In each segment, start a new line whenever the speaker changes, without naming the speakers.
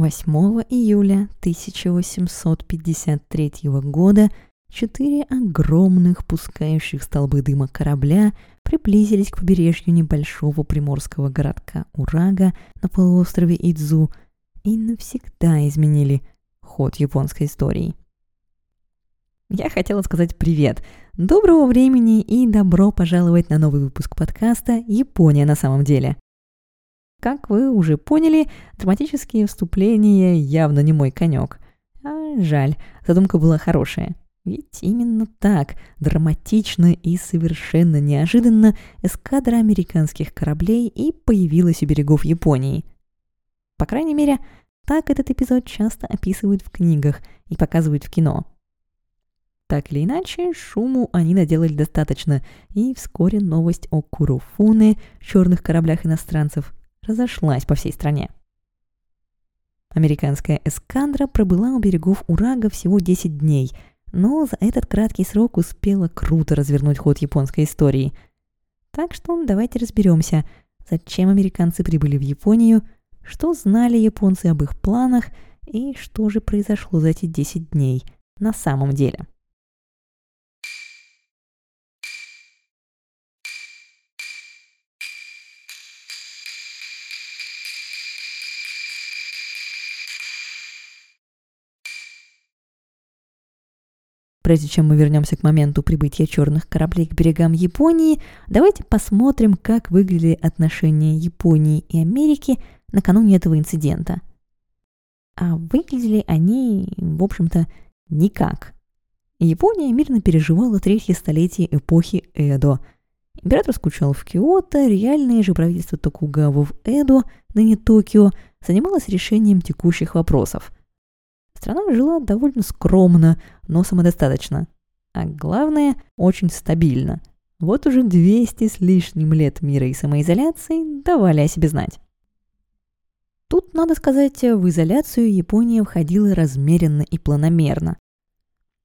8 июля 1853 года четыре огромных пускающих столбы дыма корабля приблизились к побережью небольшого приморского городка Урага на полуострове Идзу и навсегда изменили ход японской истории. Я хотела сказать привет, доброго времени и добро пожаловать на новый выпуск подкаста «Япония на самом деле». Как вы уже поняли, драматические вступления явно не мой конек. А жаль, задумка была хорошая. Ведь именно так, драматично и совершенно неожиданно, эскадра американских кораблей и появилась у берегов Японии. По крайней мере, так этот эпизод часто описывают в книгах и показывают в кино. Так или иначе, шуму они наделали достаточно, и вскоре новость о Куруфуне, черных кораблях иностранцев, разошлась по всей стране. Американская эскадра пробыла у берегов Урага всего 10 дней, но за этот краткий срок успела круто развернуть ход японской истории. Так что давайте разберемся, зачем американцы прибыли в Японию, что знали японцы об их планах и что же произошло за эти 10 дней на самом деле. Прежде чем мы вернемся к моменту прибытия черных кораблей к берегам Японии, давайте посмотрим, как выглядели отношения Японии и Америки накануне этого инцидента. А выглядели они, в общем-то, никак. Япония мирно переживала третье столетие эпохи Эдо. Император скучал в Киото, реальное же правительство Токугава в Эдо, ныне Токио, занималось решением текущих вопросов – Страна жила довольно скромно, но самодостаточно. А главное, очень стабильно. Вот уже 200 с лишним лет мира и самоизоляции давали о себе знать. Тут, надо сказать, в изоляцию Япония входила размеренно и планомерно.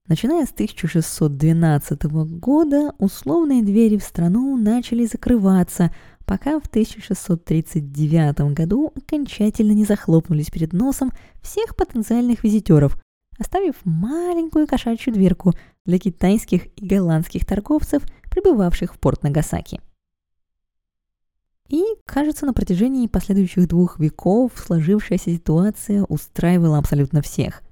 Начиная с 1612 года условные двери в страну начали закрываться, пока в 1639 году окончательно не захлопнулись перед носом всех потенциальных визитеров, оставив маленькую кошачью дверку для китайских и голландских торговцев, прибывавших в порт Нагасаки. И, кажется, на протяжении последующих двух веков сложившаяся ситуация устраивала абсолютно всех.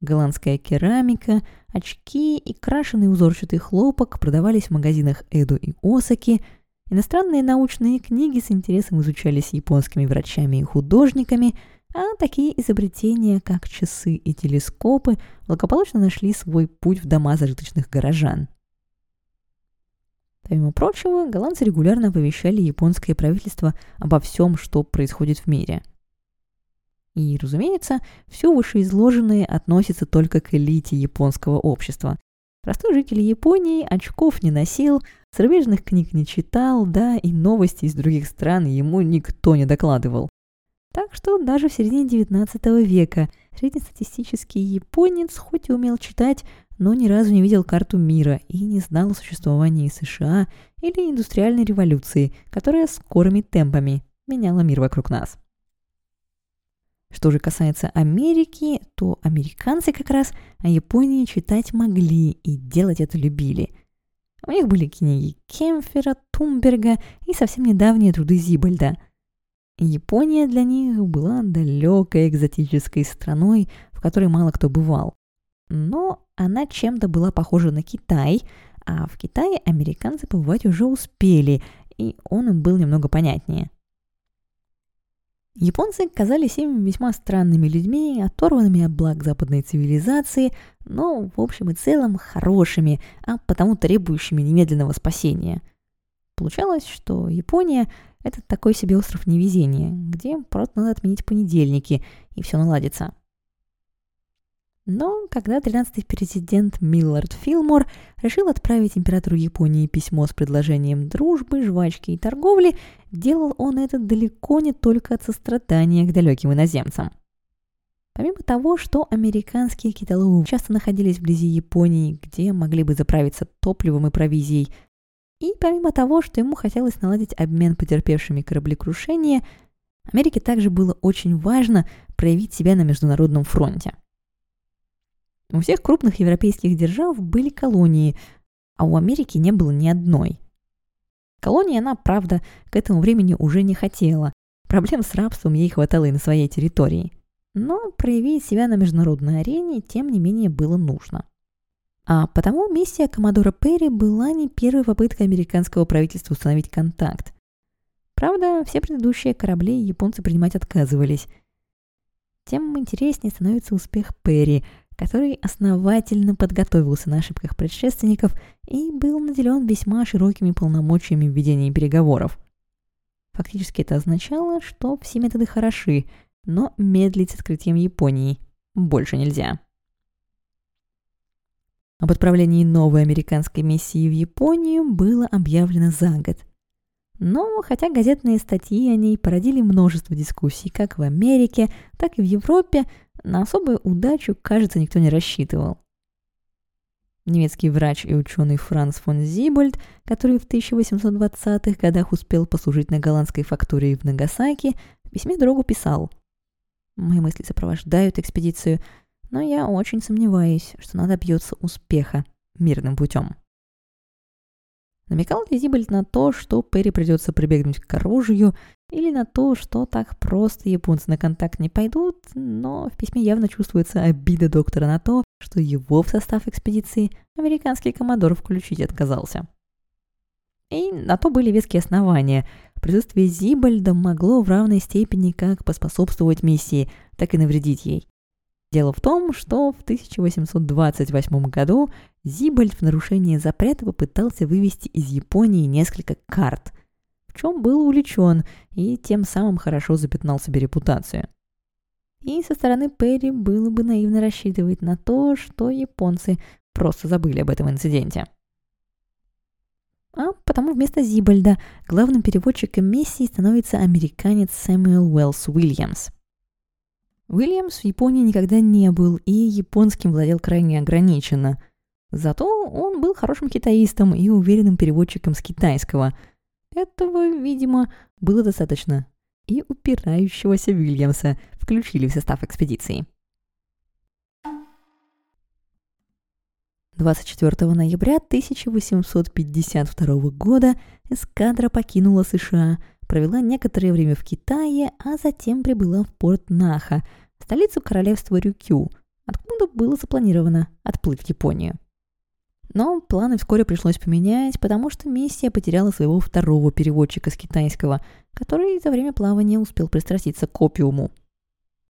Голландская керамика, очки и крашеный узорчатый хлопок продавались в магазинах Эду и Осаки – Иностранные научные книги с интересом изучались японскими врачами и художниками, а такие изобретения, как часы и телескопы, благополучно нашли свой путь в дома зажиточных горожан. Помимо прочего, голландцы регулярно оповещали японское правительство обо всем, что происходит в мире. И, разумеется, все вышеизложенное относится только к элите японского общества, Простой житель Японии очков не носил, зарубежных книг не читал, да и новости из других стран ему никто не докладывал. Так что даже в середине XIX века среднестатистический японец хоть и умел читать, но ни разу не видел карту мира и не знал о существовании США или индустриальной революции, которая скорыми темпами меняла мир вокруг нас. Что же касается Америки, то американцы как раз о Японии читать могли и делать это любили. У них были книги Кемфера, Тумберга и совсем недавние труды Зибальда. Япония для них была далекой экзотической страной, в которой мало кто бывал. Но она чем-то была похожа на Китай, а в Китае американцы побывать уже успели, и он им был немного понятнее – Японцы казались им весьма странными людьми, оторванными от благ западной цивилизации, но в общем и целом хорошими, а потому требующими немедленного спасения. Получалось, что Япония – это такой себе остров невезения, где просто надо отменить понедельники, и все наладится. Но когда 13-й президент Миллард Филмор решил отправить императору Японии письмо с предложением дружбы, жвачки и торговли, делал он это далеко не только от сострадания к далеким иноземцам. Помимо того, что американские китоловы часто находились вблизи Японии, где могли бы заправиться топливом и провизией, и помимо того, что ему хотелось наладить обмен потерпевшими кораблекрушения, Америке также было очень важно проявить себя на международном фронте. У всех крупных европейских держав были колонии, а у Америки не было ни одной. Колонии она, правда, к этому времени уже не хотела. Проблем с рабством ей хватало и на своей территории. Но проявить себя на международной арене, тем не менее, было нужно. А потому миссия Коммодора Перри была не первой попыткой американского правительства установить контакт. Правда, все предыдущие корабли японцы принимать отказывались. Тем интереснее становится успех Перри, который основательно подготовился на ошибках предшественников и был наделен весьма широкими полномочиями в ведении переговоров. Фактически это означало, что все методы хороши, но медлить с открытием Японии больше нельзя. Об отправлении новой американской миссии в Японию было объявлено за год. Но хотя газетные статьи о ней породили множество дискуссий как в Америке, так и в Европе, на особую удачу, кажется, никто не рассчитывал. Немецкий врач и ученый Франц фон Зибольд, который в 1820-х годах успел послужить на голландской фактории в Нагасаки, в письме другу писал «Мои мысли сопровождают экспедицию, но я очень сомневаюсь, что она добьется успеха мирным путем». Намекал ли Зибольд на то, что Перри придется прибегнуть к оружию, или на то, что так просто японцы на контакт не пойдут, но в письме явно чувствуется обида доктора на то, что его в состав экспедиции американский коммодор включить отказался. И на то были веские основания. Присутствие Зибальда могло в равной степени как поспособствовать миссии, так и навредить ей. Дело в том, что в 1828 году Зибальд в нарушение запрета попытался вывести из Японии несколько карт, чем был увлечен и тем самым хорошо запятнал себе репутацию. И со стороны Перри было бы наивно рассчитывать на то, что японцы просто забыли об этом инциденте. А потому вместо Зибальда главным переводчиком миссии становится американец Сэмюэл Уэллс Уильямс – Уильямс в Японии никогда не был и японским владел крайне ограниченно. Зато он был хорошим китаистом и уверенным переводчиком с китайского. Этого, видимо, было достаточно. И упирающегося Уильямса включили в состав экспедиции. 24 ноября 1852 года эскадра покинула США – провела некоторое время в Китае, а затем прибыла в порт Наха, столицу королевства Рюкю, откуда было запланировано отплыть в Японию. Но планы вскоре пришлось поменять, потому что миссия потеряла своего второго переводчика с китайского, который за время плавания успел пристраститься к опиуму.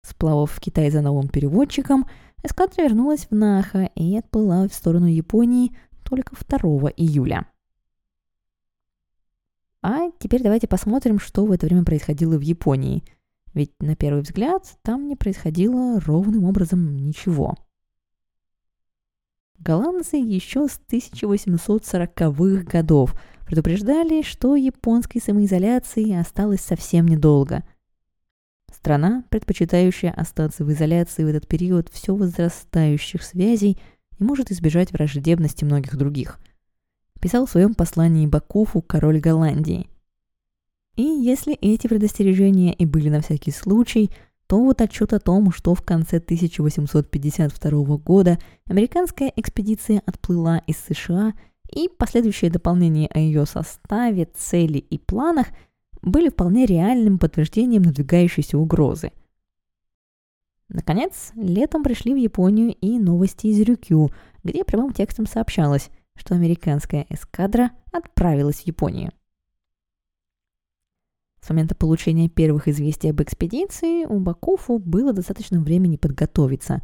Сплавав в Китай за новым переводчиком, эскадра вернулась в Наха и отплыла в сторону Японии только 2 июля. А теперь давайте посмотрим, что в это время происходило в Японии. Ведь на первый взгляд там не происходило ровным образом ничего. Голландцы еще с 1840-х годов предупреждали, что японской самоизоляции осталось совсем недолго. Страна, предпочитающая остаться в изоляции в этот период все возрастающих связей, не может избежать враждебности многих других – писал в своем послании Бакуфу король Голландии. И если эти предостережения и были на всякий случай, то вот отчет о том, что в конце 1852 года американская экспедиция отплыла из США и последующие дополнения о ее составе, цели и планах были вполне реальным подтверждением надвигающейся угрозы. Наконец, летом пришли в Японию и новости из Рюкю, где прямым текстом сообщалось – что американская эскадра отправилась в Японию. С момента получения первых известий об экспедиции у Бакуфу было достаточно времени подготовиться.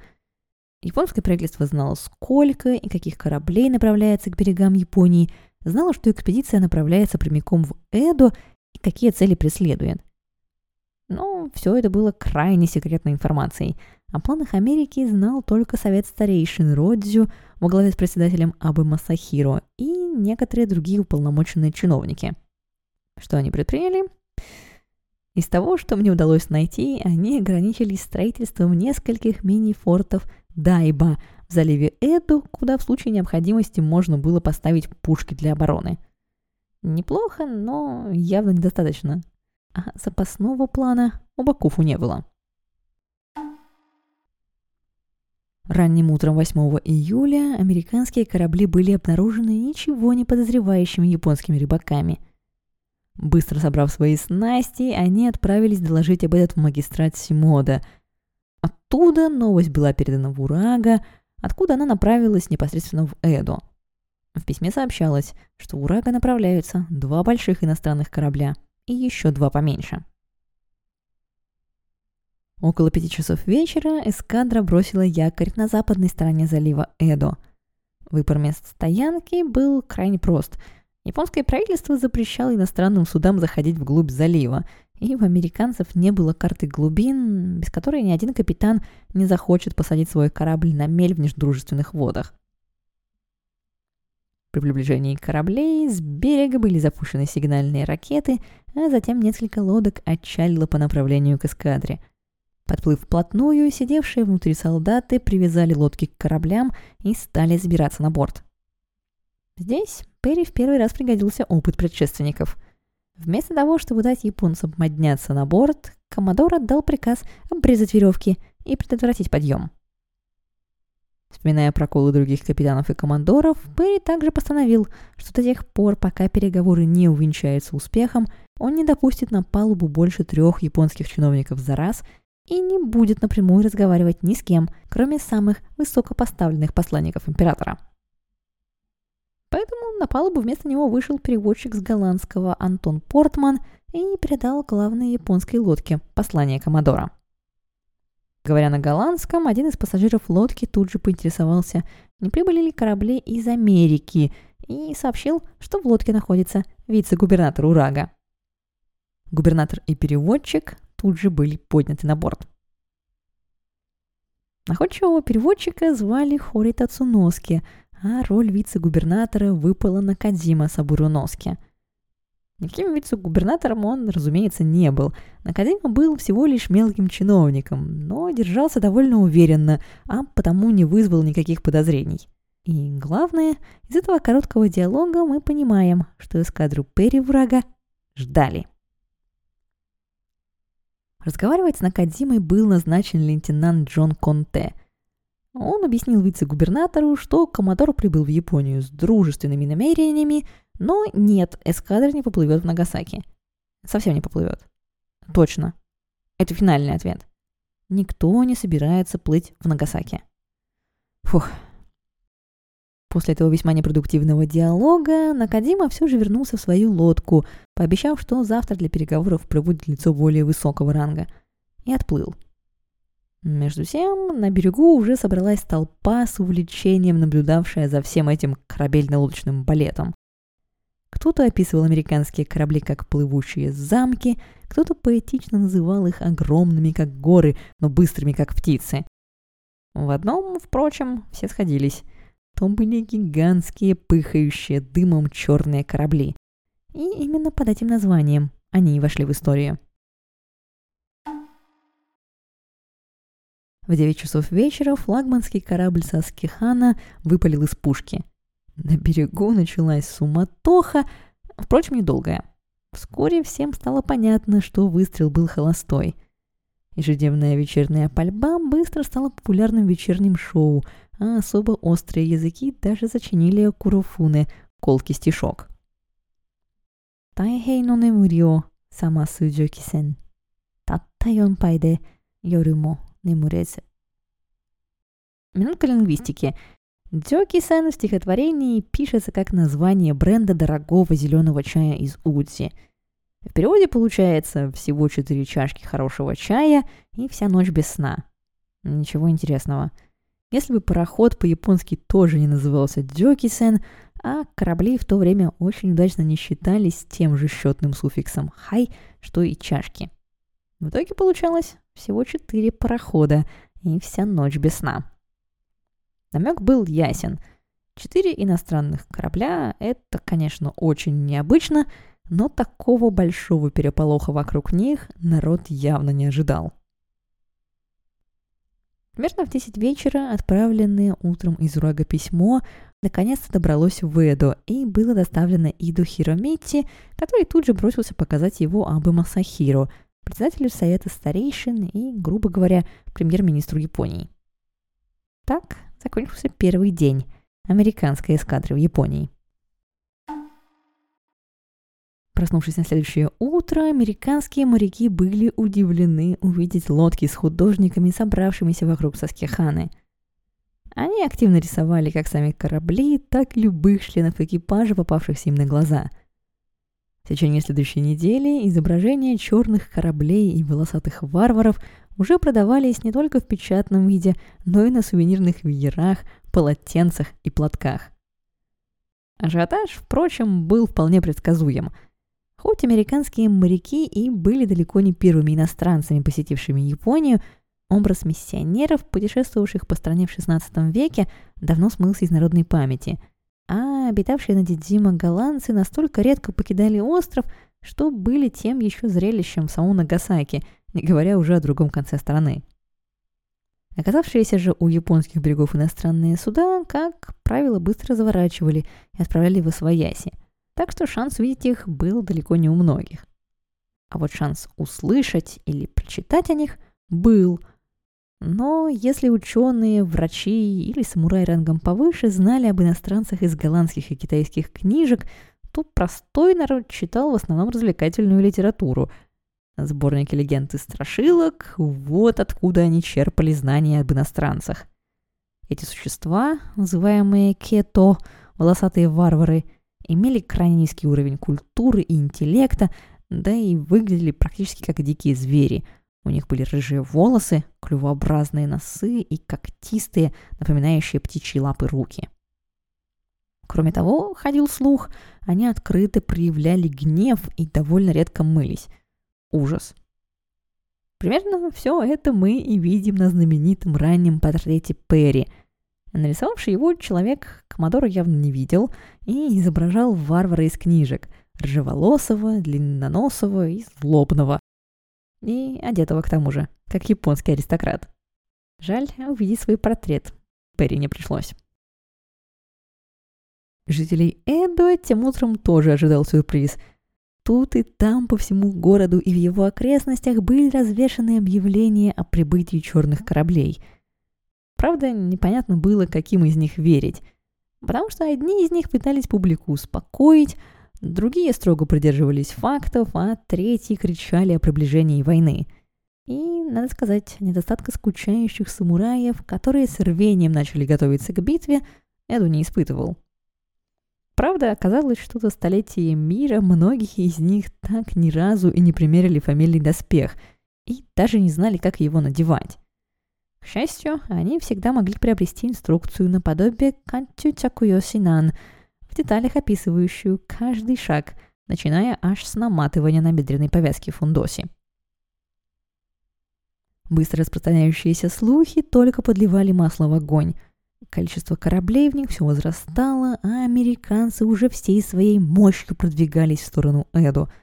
Японское правительство знало, сколько и каких кораблей направляется к берегам Японии, знало, что экспедиция направляется прямиком в Эдо и какие цели преследует. Но все это было крайне секретной информацией. О планах Америки знал только совет старейшин Родзю во главе с председателем Абы Масахиро и некоторые другие уполномоченные чиновники. Что они предприняли? Из того, что мне удалось найти, они ограничились строительством нескольких мини-фортов Дайба в заливе Эду, куда в случае необходимости можно было поставить пушки для обороны. Неплохо, но явно недостаточно. а запасного плана у Бакуфу не было. Ранним утром 8 июля американские корабли были обнаружены ничего не подозревающими японскими рыбаками. Быстро собрав свои снасти, они отправились доложить об этом в магистрат Симода. Оттуда новость была передана в Урага, откуда она направилась непосредственно в Эдо. В письме сообщалось, что в Урага направляются два больших иностранных корабля и еще два поменьше – Около пяти часов вечера эскадра бросила якорь на западной стороне залива Эдо. Выбор мест стоянки был крайне прост. Японское правительство запрещало иностранным судам заходить вглубь залива, и у американцев не было карты глубин, без которой ни один капитан не захочет посадить свой корабль на мель в междружественных водах. При приближении кораблей с берега были запущены сигнальные ракеты, а затем несколько лодок отчалило по направлению к эскадре – Подплыв вплотную, сидевшие внутри солдаты привязали лодки к кораблям и стали забираться на борт. Здесь Перри в первый раз пригодился опыт предшественников. Вместо того, чтобы дать японцам подняться на борт, Коммодор отдал приказ обрезать веревки и предотвратить подъем. Вспоминая проколы других капитанов и командоров, Перри также постановил, что до тех пор, пока переговоры не увенчаются успехом, он не допустит на палубу больше трех японских чиновников за раз и не будет напрямую разговаривать ни с кем, кроме самых высокопоставленных посланников императора. Поэтому на палубу вместо него вышел переводчик с голландского Антон Портман и передал главной японской лодке послание Комодора. Говоря на голландском, один из пассажиров лодки тут же поинтересовался, не прибыли ли корабли из Америки, и сообщил, что в лодке находится вице-губернатор Урага. Губернатор и переводчик тут же были подняты на борт. Находчивого переводчика звали Хорита Цуноски, а роль вице-губернатора выпала на Кадзима Сабуруноски. Никаким вице-губернатором он, разумеется, не был. Накадима был всего лишь мелким чиновником, но держался довольно уверенно, а потому не вызвал никаких подозрений. И главное, из этого короткого диалога мы понимаем, что эскадру Перри врага ждали. Разговаривать с Накадзимой был назначен лейтенант Джон Конте. Он объяснил вице-губернатору, что Комодор прибыл в Японию с дружественными намерениями, но нет, эскадра не поплывет в Нагасаки. Совсем не поплывет. Точно. Это финальный ответ. Никто не собирается плыть в Нагасаки. Фух, После этого весьма непродуктивного диалога Накадима все же вернулся в свою лодку, пообещав, что завтра для переговоров проводит лицо более высокого ранга, и отплыл. Между тем, на берегу уже собралась толпа с увлечением, наблюдавшая за всем этим корабельно-лодочным балетом. Кто-то описывал американские корабли как плывущие замки, кто-то поэтично называл их огромными, как горы, но быстрыми, как птицы. В одном, впрочем, все сходились – то были гигантские, пыхающие дымом черные корабли. И именно под этим названием они и вошли в историю. В 9 часов вечера флагманский корабль Саскихана выпалил из пушки. На берегу началась суматоха, впрочем, недолгая. Вскоре всем стало понятно, что выстрел был холостой. Ежедневная вечерняя пальба быстро стала популярным вечерним шоу – а особо острые языки даже зачинили Курофуне колкий стишок. Тайхей но немурио сама суджоки-сен. Татта пай де йорюмо немурезе. Минутка лингвистики. Дзёки-сэн в стихотворении пишется как название бренда дорогого зеленого чая из Удзи. В переводе получается всего четыре чашки хорошего чая и вся ночь без сна. Ничего интересного – если бы пароход по-японски тоже не назывался Джокисен, а корабли в то время очень удачно не считались тем же счетным суффиксом «хай», что и чашки. В итоге получалось всего четыре парохода и вся ночь без сна. Намек был ясен. Четыре иностранных корабля — это, конечно, очень необычно, но такого большого переполоха вокруг них народ явно не ожидал. Примерно в 10 вечера отправленное утром из Урага письмо наконец-то добралось в Эдо и было доставлено Иду Хиромити, который тут же бросился показать его Абы Масахиро, председателю Совета старейшин и, грубо говоря, премьер-министру Японии. Так закончился первый день американской эскадры в Японии. Проснувшись на следующее утро, американские моряки были удивлены увидеть лодки с художниками, собравшимися вокруг Саскиханы. Они активно рисовали как сами корабли, так и любых членов экипажа, попавшихся им на глаза. В течение следующей недели изображения черных кораблей и волосатых варваров уже продавались не только в печатном виде, но и на сувенирных веерах, полотенцах и платках. Ажиотаж, впрочем, был вполне предсказуем – Хоть американские моряки и были далеко не первыми иностранцами, посетившими Японию, образ миссионеров, путешествовавших по стране в XVI веке, давно смылся из народной памяти. Обитавшие на Дидзима голландцы настолько редко покидали остров, что были тем еще зрелищем в самом Нагасаки, не говоря уже о другом конце страны. Оказавшиеся же у японских берегов иностранные суда, как правило, быстро заворачивали и отправляли в Освояси – так что шанс увидеть их был далеко не у многих. А вот шанс услышать или прочитать о них был. Но если ученые, врачи или самураи рангом повыше знали об иностранцах из голландских и китайских книжек, то простой народ читал в основном развлекательную литературу. Сборники легенд и страшилок – вот откуда они черпали знания об иностранцах. Эти существа, называемые кето, волосатые варвары – имели крайне низкий уровень культуры и интеллекта, да и выглядели практически как дикие звери. У них были рыжие волосы, клювообразные носы и когтистые, напоминающие птичьи лапы руки. Кроме того, ходил слух, они открыто проявляли гнев и довольно редко мылись. Ужас. Примерно все это мы и видим на знаменитом раннем портрете Перри – Нарисовавший его человек Комодора явно не видел и изображал варвара из книжек, ржеволосого, длинноносого и злобного. И одетого к тому же, как японский аристократ. Жаль, увидеть свой портрет Перри не пришлось. Жителей Эдо тем утром тоже ожидал сюрприз. Тут и там по всему городу и в его окрестностях были развешаны объявления о прибытии черных кораблей – Правда, непонятно было, каким из них верить. Потому что одни из них пытались публику успокоить, другие строго придерживались фактов, а третьи кричали о приближении войны. И, надо сказать, недостатка скучающих самураев, которые с рвением начали готовиться к битве, Эду не испытывал. Правда, оказалось, что за столетие мира многие из них так ни разу и не примерили фамильный доспех, и даже не знали, как его надевать. К счастью, они всегда могли приобрести инструкцию наподобие Кантю Цакуйосинан, в деталях описывающую каждый шаг, начиная аж с наматывания на бедренной повязки фундоси. Быстро распространяющиеся слухи только подливали масло в огонь. Количество кораблей в них все возрастало, а американцы уже всей своей мощью продвигались в сторону Эду –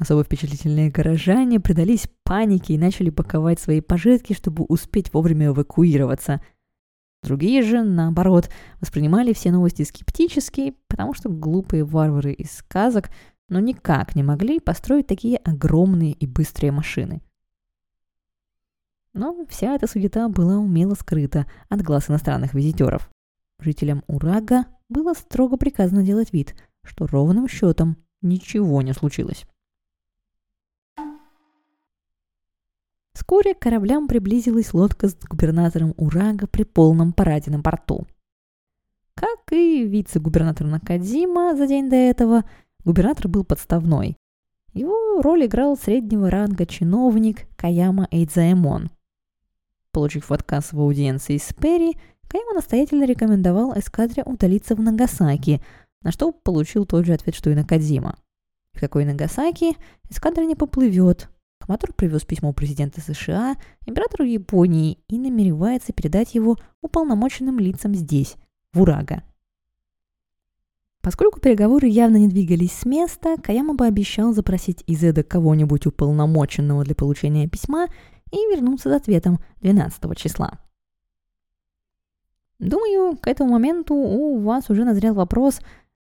Особо впечатлительные горожане предались панике и начали паковать свои пожитки, чтобы успеть вовремя эвакуироваться. Другие же, наоборот, воспринимали все новости скептически, потому что глупые варвары из сказок но никак не могли построить такие огромные и быстрые машины. Но вся эта суета была умело скрыта от глаз иностранных визитеров. Жителям Урага было строго приказано делать вид, что ровным счетом ничего не случилось. Вскоре к кораблям приблизилась лодка с губернатором Урага при полном параде на борту. Как и вице-губернатор Накадзима за день до этого, губернатор был подставной. Его роль играл среднего ранга чиновник Каяма Эйдзаэмон. Получив отказ в аудиенции с Перри, Каяма настоятельно рекомендовал эскадре удалиться в Нагасаки, на что получил тот же ответ, что и Накадзима. В какой Нагасаки эскадра не поплывет, Коматор привез письмо президента США, императору Японии и намеревается передать его уполномоченным лицам здесь, в Урага. Поскольку переговоры явно не двигались с места, Каяма пообещал запросить из Эда кого-нибудь уполномоченного для получения письма и вернуться с ответом 12 числа. Думаю, к этому моменту у вас уже назрел вопрос,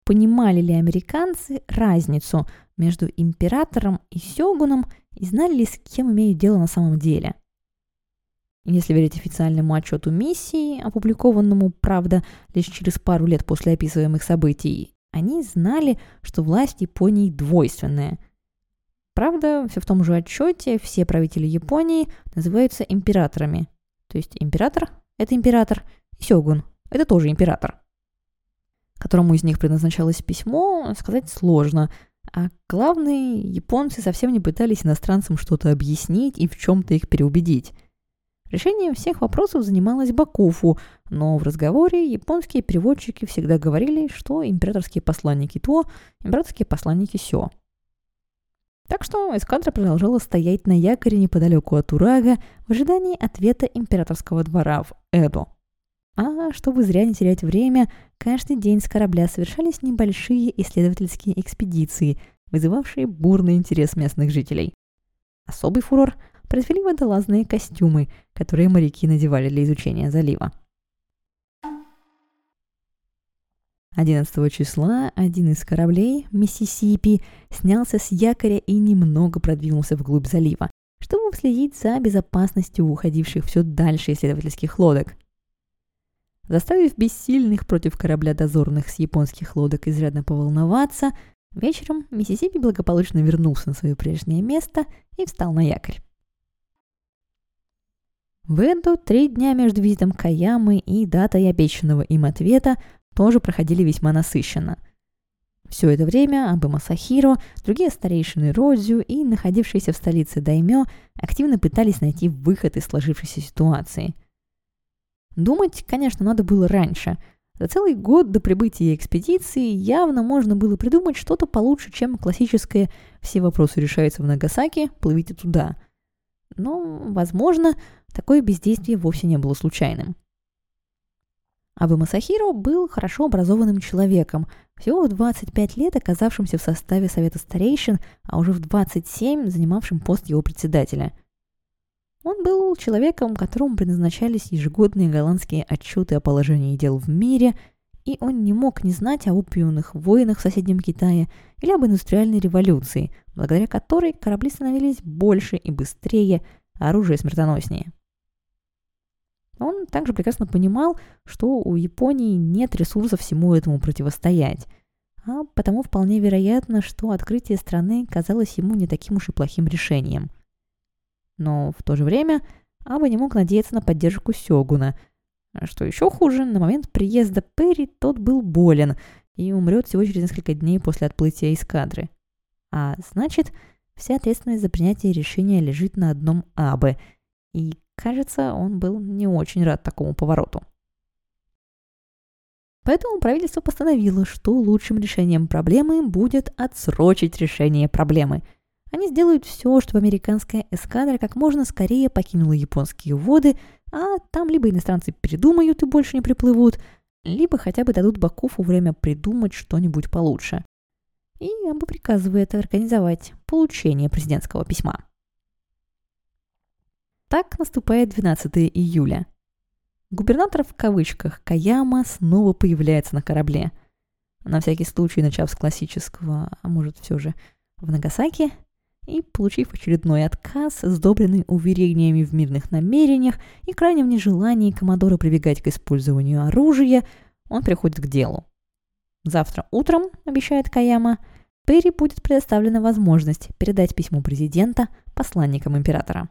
понимали ли американцы разницу между императором и сёгуном и знали ли, с кем имеют дело на самом деле. Если верить официальному отчету миссии, опубликованному, правда, лишь через пару лет после описываемых событий, они знали, что власть Японии двойственная. Правда, все в том же отчете все правители Японии называются императорами. То есть император – это император, и сёгун – это тоже император. Которому из них предназначалось письмо, сказать сложно. А главное, японцы совсем не пытались иностранцам что-то объяснить и в чем-то их переубедить. Решением всех вопросов занималась Бакуфу, но в разговоре японские переводчики всегда говорили, что императорские посланники то, императорские посланники сё. Так что эскадра продолжала стоять на якоре неподалеку от Урага в ожидании ответа императорского двора в Эдо. А чтобы зря не терять время, каждый день с корабля совершались небольшие исследовательские экспедиции, вызывавшие бурный интерес местных жителей. Особый фурор произвели водолазные костюмы, которые моряки надевали для изучения залива. 11 числа один из кораблей, Миссисипи, снялся с якоря и немного продвинулся вглубь залива, чтобы следить за безопасностью уходивших все дальше исследовательских лодок – Заставив бессильных против корабля дозорных с японских лодок изрядно поволноваться, вечером Миссисипи благополучно вернулся на свое прежнее место и встал на якорь. В Эду три дня между визитом Каямы и датой обещанного им ответа тоже проходили весьма насыщенно. Все это время Абы Масахиро, другие старейшины Родзю и находившиеся в столице Даймё активно пытались найти выход из сложившейся ситуации – Думать, конечно, надо было раньше. За целый год до прибытия экспедиции явно можно было придумать что-то получше, чем классическое «все вопросы решаются в Нагасаки, плывите туда». Но, возможно, такое бездействие вовсе не было случайным. Абы Масахиро был хорошо образованным человеком, всего в 25 лет оказавшимся в составе Совета старейшин, а уже в 27 занимавшим пост его председателя – он был человеком, которому предназначались ежегодные голландские отчеты о положении дел в мире, и он не мог не знать о опиумных войнах в соседнем Китае или об индустриальной революции, благодаря которой корабли становились больше и быстрее, а оружие смертоноснее. Он также прекрасно понимал, что у Японии нет ресурсов всему этому противостоять, а потому вполне вероятно, что открытие страны казалось ему не таким уж и плохим решением – но в то же время Аба не мог надеяться на поддержку Сёгуна. Что еще хуже, на момент приезда Перри тот был болен и умрет всего через несколько дней после отплытия из кадры. А значит, вся ответственность за принятие решения лежит на одном Абе, и, кажется, он был не очень рад такому повороту. Поэтому правительство постановило, что лучшим решением проблемы будет отсрочить решение проблемы – они сделают все, чтобы американская эскадра как можно скорее покинула японские воды, а там либо иностранцы передумают и больше не приплывут, либо хотя бы дадут Бакуфу время придумать что-нибудь получше. И Аба приказывает организовать получение президентского письма. Так наступает 12 июля. Губернатор в кавычках Каяма снова появляется на корабле. На всякий случай, начав с классического, а может все же в Нагасаки, и, получив очередной отказ, сдобренный уверениями в мирных намерениях и крайнем нежелании Комодора прибегать к использованию оружия, он приходит к делу. Завтра утром, обещает Каяма, Перри будет предоставлена возможность передать письмо президента посланникам императора.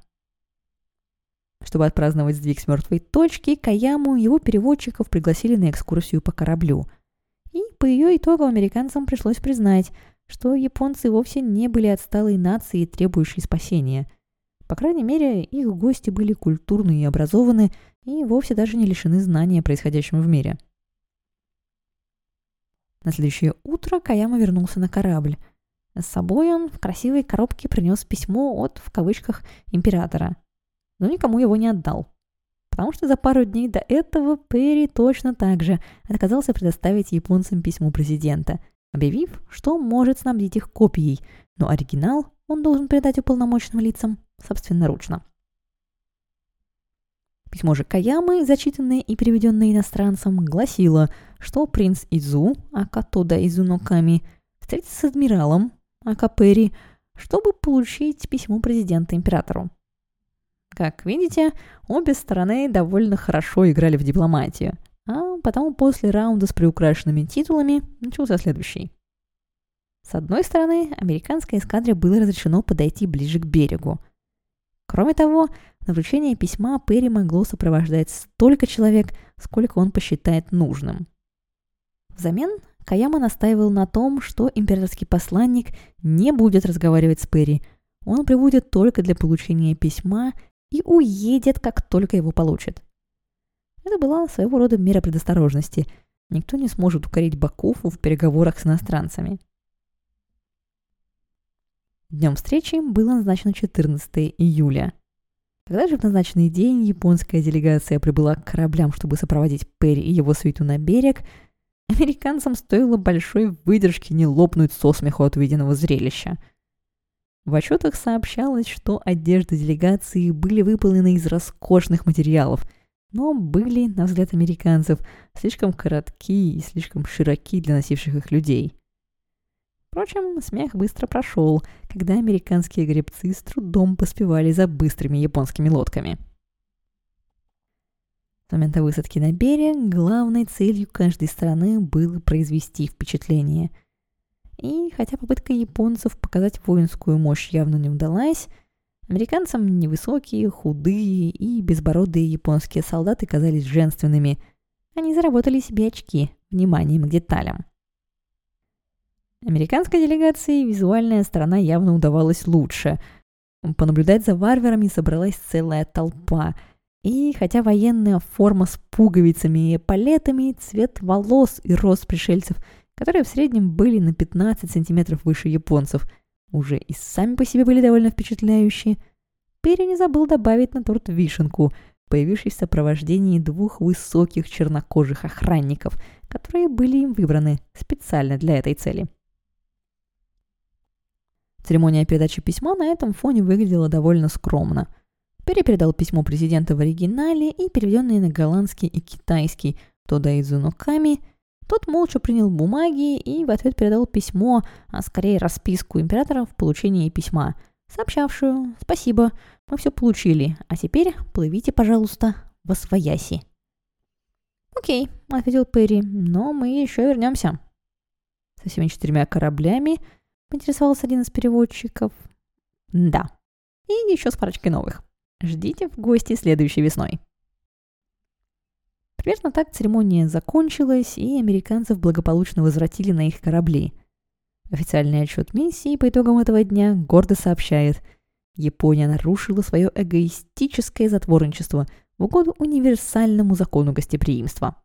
Чтобы отпраздновать сдвиг с мертвой точки, Каяму и его переводчиков пригласили на экскурсию по кораблю. И по ее итогам американцам пришлось признать, что японцы вовсе не были отсталой нацией, требующей спасения. По крайней мере, их гости были культурны и образованы, и вовсе даже не лишены знания о происходящем в мире. На следующее утро Каяма вернулся на корабль. С собой он в красивой коробке принес письмо от, в кавычках, императора. Но никому его не отдал. Потому что за пару дней до этого Перри точно так же отказался предоставить японцам письмо президента – объявив, что может снабдить их копией, но оригинал он должен передать уполномоченным лицам собственноручно. Письмо же Каямы, зачитанное и переведенное иностранцем, гласило, что принц Изу, Акатода Изуноками, встретится с адмиралом Акапери, чтобы получить письмо президента императору. Как видите, обе стороны довольно хорошо играли в дипломатию, а потому после раунда с приукрашенными титулами начался следующий. С одной стороны, американской эскадре было разрешено подойти ближе к берегу. Кроме того, на вручение письма Перри могло сопровождать столько человек, сколько он посчитает нужным. Взамен Каяма настаивал на том, что императорский посланник не будет разговаривать с Перри. Он прибудет только для получения письма и уедет, как только его получит. Это была своего рода мера предосторожности. Никто не сможет укорить Бакуфу в переговорах с иностранцами. Днем встречи было назначено 14 июля. Когда же в назначенный день японская делегация прибыла к кораблям, чтобы сопроводить Перри и его свиту на берег, американцам стоило большой выдержки не лопнуть со смеху от увиденного зрелища. В отчетах сообщалось, что одежды делегации были выполнены из роскошных материалов, но были, на взгляд американцев, слишком коротки и слишком широки для носивших их людей. Впрочем, смех быстро прошел, когда американские гребцы с трудом поспевали за быстрыми японскими лодками. С момента высадки на берег главной целью каждой страны было произвести впечатление. И хотя попытка японцев показать воинскую мощь явно не удалась, американцам невысокие, худые и безбородые японские солдаты казались женственными. Они заработали себе очки вниманием к деталям. Американской делегации визуальная сторона явно удавалась лучше. Понаблюдать за варварами собралась целая толпа. И хотя военная форма с пуговицами и палетами, цвет волос и рост пришельцев, которые в среднем были на 15 сантиметров выше японцев, уже и сами по себе были довольно впечатляющие, Перри не забыл добавить на торт вишенку, появившись в сопровождении двух высоких чернокожих охранников, которые были им выбраны специально для этой цели. Церемония передачи письма на этом фоне выглядела довольно скромно. Перри передал письмо президента в оригинале и переведенное на голландский и китайский Тодаидзу Ноками. Тот молча принял бумаги и в ответ передал письмо, а скорее расписку императора в получении письма, сообщавшую «Спасибо, мы все получили, а теперь плывите, пожалуйста, во свояси». «Окей», — ответил Перри, — «но мы еще вернемся». Со всеми четырьмя кораблями – Поинтересовался один из переводчиков. Да. И еще с парочкой новых. Ждите в гости следующей весной. Примерно так церемония закончилась, и американцев благополучно возвратили на их корабли. Официальный отчет миссии по итогам этого дня гордо сообщает, Япония нарушила свое эгоистическое затворничество в угоду универсальному закону гостеприимства.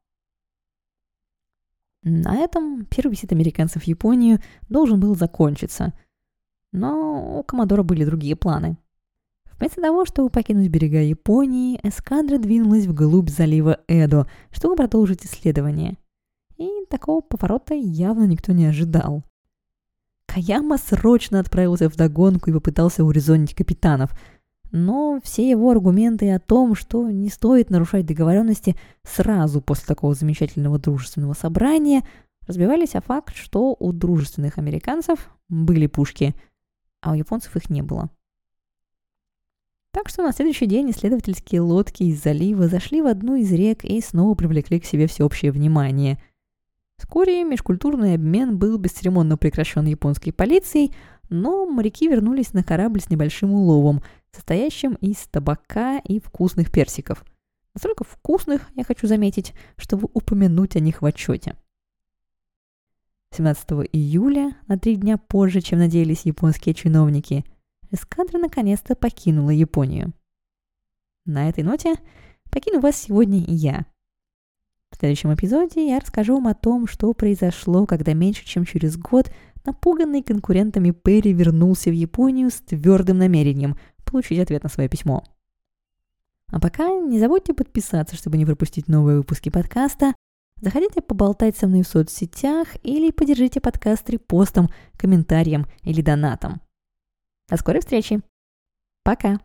На этом первый визит американцев в Японию должен был закончиться. Но у Комодора были другие планы. Вместо того, чтобы покинуть берега Японии, эскадра двинулась вглубь залива Эдо, чтобы продолжить исследование. И такого поворота явно никто не ожидал. Каяма срочно отправился в догонку и попытался урезонить капитанов – но все его аргументы о том, что не стоит нарушать договоренности сразу после такого замечательного дружественного собрания, разбивались о факт, что у дружественных американцев были пушки, а у японцев их не было. Так что на следующий день исследовательские лодки из залива зашли в одну из рек и снова привлекли к себе всеобщее внимание. Вскоре межкультурный обмен был бесцеремонно прекращен японской полицией, но моряки вернулись на корабль с небольшим уловом – состоящим из табака и вкусных персиков. Настолько вкусных, я хочу заметить, чтобы упомянуть о них в отчете. 17 июля, на три дня позже, чем надеялись японские чиновники, эскадра наконец-то покинула Японию. На этой ноте покину вас сегодня и я. В следующем эпизоде я расскажу вам о том, что произошло, когда меньше чем через год напуганный конкурентами Перри вернулся в Японию с твердым намерением получить ответ на свое письмо. А пока не забудьте подписаться, чтобы не пропустить новые выпуски подкаста. Заходите поболтать со мной в соцсетях или поддержите подкаст репостом, комментарием или донатом. До скорой встречи. Пока.